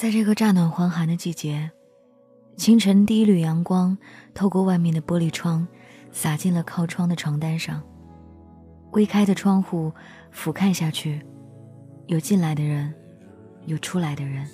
在这个乍暖还寒的季节，清晨第一缕阳光透过外面的玻璃窗，洒进了靠窗的床单上。微开的窗户俯瞰下去，有进来的人，有出来的人。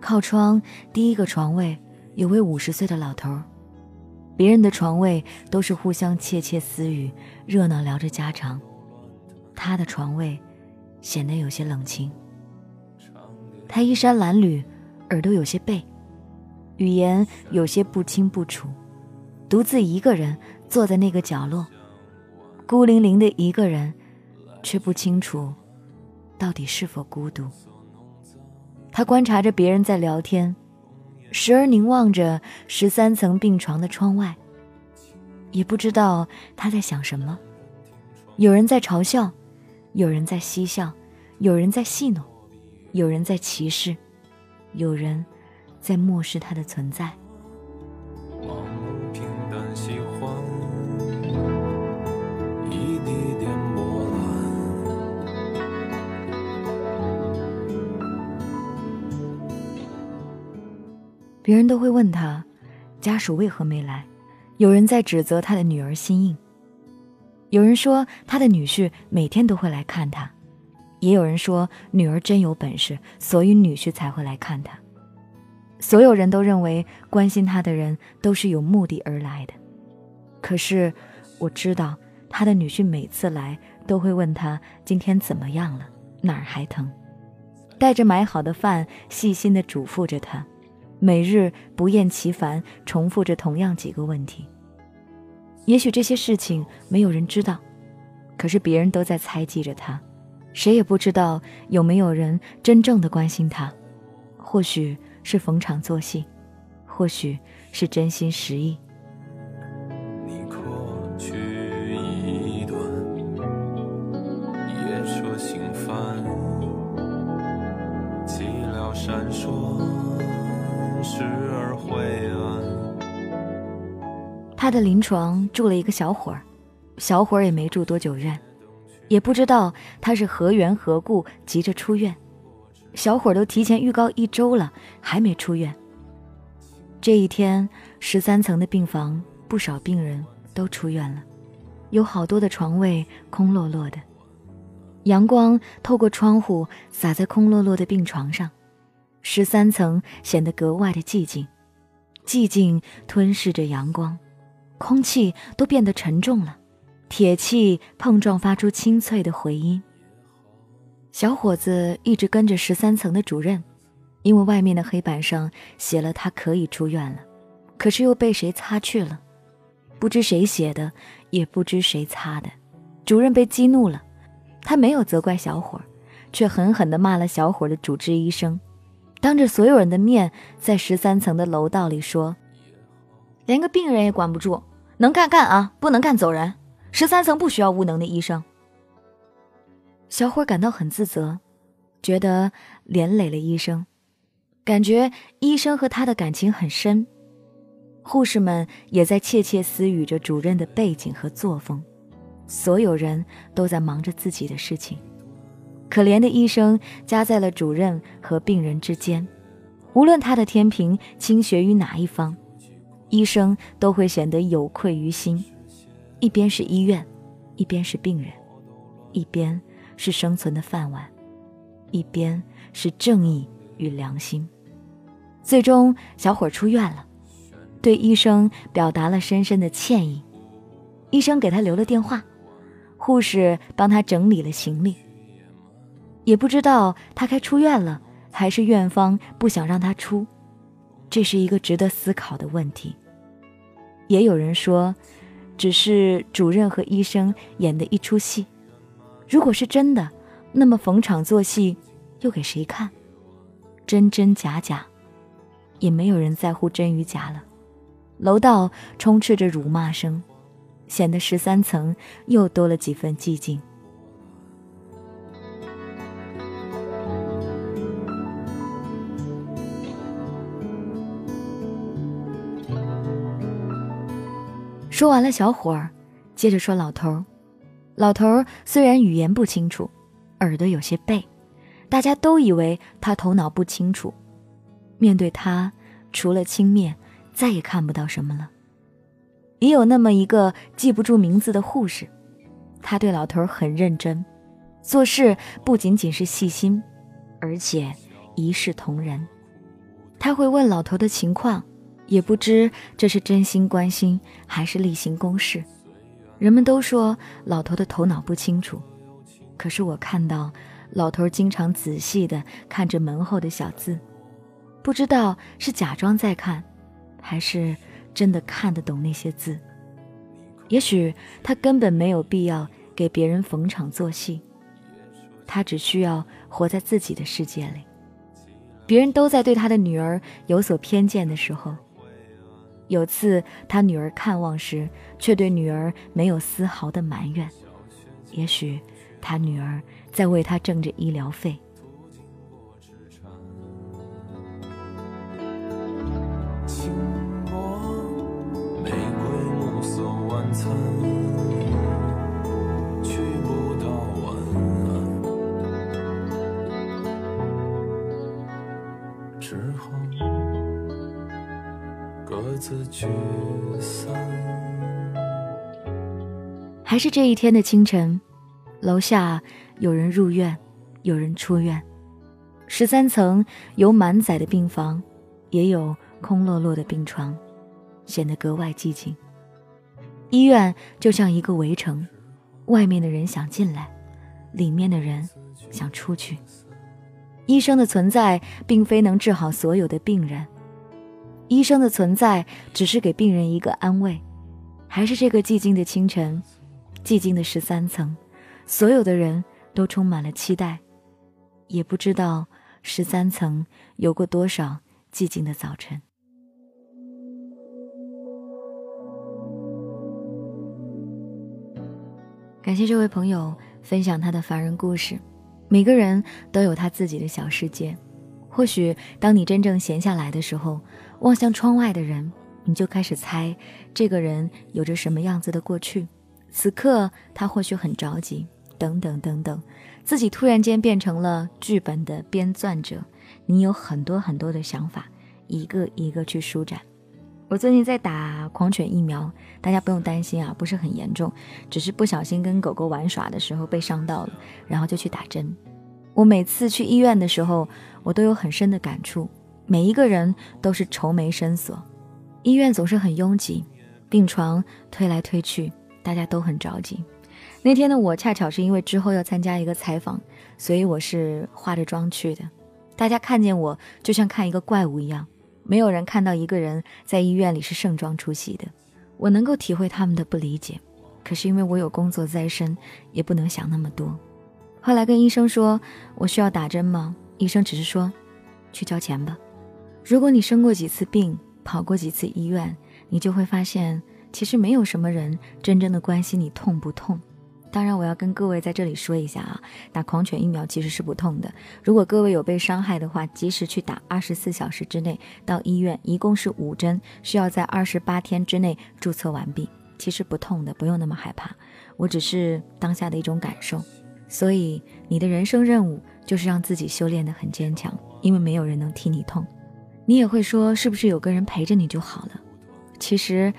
靠窗第一个床位有位五十岁的老头别人的床位都是互相窃窃私语，热闹聊着家常，他的床位显得有些冷清。他衣衫褴褛，耳朵有些背，语言有些不清不楚，独自一个人坐在那个角落，孤零零的一个人，却不清楚到底是否孤独。他观察着别人在聊天，时而凝望着十三层病床的窗外，也不知道他在想什么。有人在嘲笑，有人在嬉笑，有人在戏弄。有人在歧视，有人在漠视他的存在。别人都会问他，家属为何没来？有人在指责他的女儿心硬，有人说他的女婿每天都会来看他。也有人说，女儿真有本事，所以女婿才会来看她。所有人都认为关心她的人都是有目的而来的。可是我知道，他的女婿每次来都会问他今天怎么样了，哪儿还疼，带着买好的饭，细心地嘱咐着他，每日不厌其烦重复着同样几个问题。也许这些事情没有人知道，可是别人都在猜忌着他。谁也不知道有没有人真正的关心他，或许是逢场作戏，或许是真心实意。他的临床住了一个小伙儿，小伙儿也没住多久院。也不知道他是何缘何故急着出院，小伙都提前预告一周了，还没出院。这一天，十三层的病房不少病人都出院了，有好多的床位空落落的，阳光透过窗户洒在空落落的病床上，十三层显得格外的寂静，寂静吞噬着阳光，空气都变得沉重了。铁器碰撞发出清脆的回音。小伙子一直跟着十三层的主任，因为外面的黑板上写了他可以出院了，可是又被谁擦去了？不知谁写的，也不知谁擦的。主任被激怒了，他没有责怪小伙，却狠狠地骂了小伙的主治医生，当着所有人的面，在十三层的楼道里说：“连个病人也管不住，能干干啊，不能干走人。”十三层不需要无能的医生。小伙感到很自责，觉得连累了医生，感觉医生和他的感情很深。护士们也在窃窃私语着主任的背景和作风，所有人都在忙着自己的事情。可怜的医生夹在了主任和病人之间，无论他的天平倾斜于哪一方，医生都会显得有愧于心。一边是医院，一边是病人，一边是生存的饭碗，一边是正义与良心。最终，小伙出院了，对医生表达了深深的歉意。医生给他留了电话，护士帮他整理了行李。也不知道他该出院了，还是院方不想让他出，这是一个值得思考的问题。也有人说。只是主任和医生演的一出戏，如果是真的，那么逢场作戏又给谁看？真真假假，也没有人在乎真与假了。楼道充斥着辱骂声，显得十三层又多了几分寂静。说完了，小伙儿接着说：“老头儿，老头儿虽然语言不清楚，耳朵有些背，大家都以为他头脑不清楚，面对他，除了轻蔑，再也看不到什么了。也有那么一个记不住名字的护士，他对老头儿很认真，做事不仅仅是细心，而且一视同仁。他会问老头的情况，也不知这是真心关心还是例行公事。人们都说老头的头脑不清楚，可是我看到老头经常仔细地看着门后的小字。不知道是假装在看，还是真的看得懂那些字。也许他根本没有必要给别人逢场作戏，他只需要活在自己的世界里。别人都在对他的女儿有所偏见的时候，有次他女儿看望时，却对女儿没有丝毫的埋怨。也许他女儿在为他挣着医疗费。还是这一天的清晨，楼下有人入院，有人出院。十三层有满载的病房，也有空落落的病床，显得格外寂静。医院就像一个围城，外面的人想进来，里面的人想出去。医生的存在并非能治好所有的病人。医生的存在只是给病人一个安慰，还是这个寂静的清晨，寂静的十三层，所有的人都充满了期待，也不知道十三层有过多少寂静的早晨。感谢这位朋友分享他的凡人故事，每个人都有他自己的小世界。或许当你真正闲下来的时候，望向窗外的人，你就开始猜这个人有着什么样子的过去。此刻他或许很着急，等等等等，自己突然间变成了剧本的编撰者。你有很多很多的想法，一个一个去舒展。我最近在打狂犬疫苗，大家不用担心啊，不是很严重，只是不小心跟狗狗玩耍的时候被伤到了，然后就去打针。我每次去医院的时候，我都有很深的感触。每一个人都是愁眉深锁，医院总是很拥挤，病床推来推去，大家都很着急。那天的我恰巧是因为之后要参加一个采访，所以我是化着妆去的。大家看见我就像看一个怪物一样，没有人看到一个人在医院里是盛装出席的。我能够体会他们的不理解，可是因为我有工作在身，也不能想那么多。后来跟医生说，我需要打针吗？医生只是说，去交钱吧。如果你生过几次病，跑过几次医院，你就会发现，其实没有什么人真正的关心你痛不痛。当然，我要跟各位在这里说一下啊，打狂犬疫苗其实是不痛的。如果各位有被伤害的话，及时去打，二十四小时之内到医院，一共是五针，需要在二十八天之内注册完毕。其实不痛的，不用那么害怕。我只是当下的一种感受。所以，你的人生任务就是让自己修炼得很坚强，因为没有人能替你痛。你也会说，是不是有个人陪着你就好了？其实，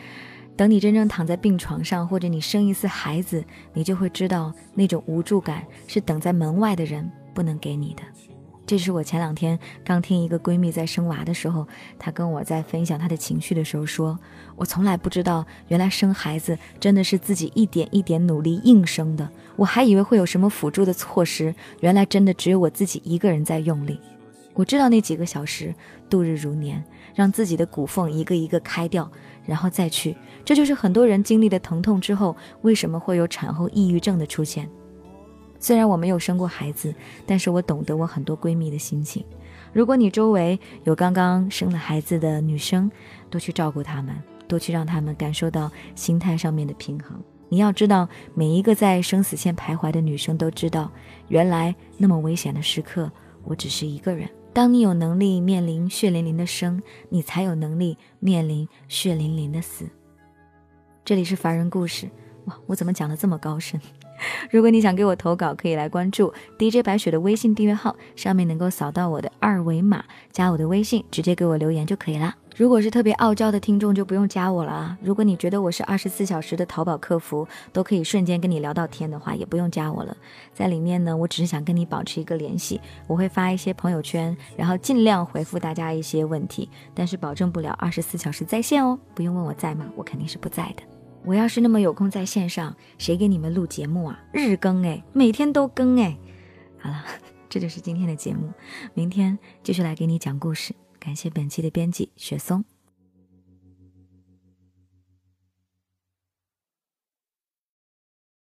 等你真正躺在病床上，或者你生一次孩子，你就会知道那种无助感是等在门外的人不能给你的。这是我前两天刚听一个闺蜜在生娃的时候，她跟我在分享她的情绪的时候说：“我从来不知道，原来生孩子真的是自己一点一点努力硬生的。我还以为会有什么辅助的措施，原来真的只有我自己一个人在用力。我知道那几个小时度日如年，让自己的骨缝一个一个开掉，然后再去。这就是很多人经历的疼痛之后，为什么会有产后抑郁症的出现。”虽然我没有生过孩子，但是我懂得我很多闺蜜的心情。如果你周围有刚刚生了孩子的女生，多去照顾她们，多去让她们感受到心态上面的平衡。你要知道，每一个在生死线徘徊的女生都知道，原来那么危险的时刻，我只是一个人。当你有能力面临血淋淋的生，你才有能力面临血淋淋的死。这里是凡人故事，哇，我怎么讲的这么高深？如果你想给我投稿，可以来关注 DJ 白雪的微信订阅号，上面能够扫到我的二维码，加我的微信，直接给我留言就可以了。如果是特别傲娇的听众，就不用加我了啊。如果你觉得我是二十四小时的淘宝客服，都可以瞬间跟你聊到天的话，也不用加我了。在里面呢，我只是想跟你保持一个联系，我会发一些朋友圈，然后尽量回复大家一些问题，但是保证不了二十四小时在线哦。不用问我在吗？我肯定是不在的。我要是那么有空在线上，谁给你们录节目啊？日更哎，每天都更哎。好了，这就是今天的节目，明天继续来给你讲故事。感谢本期的编辑雪松。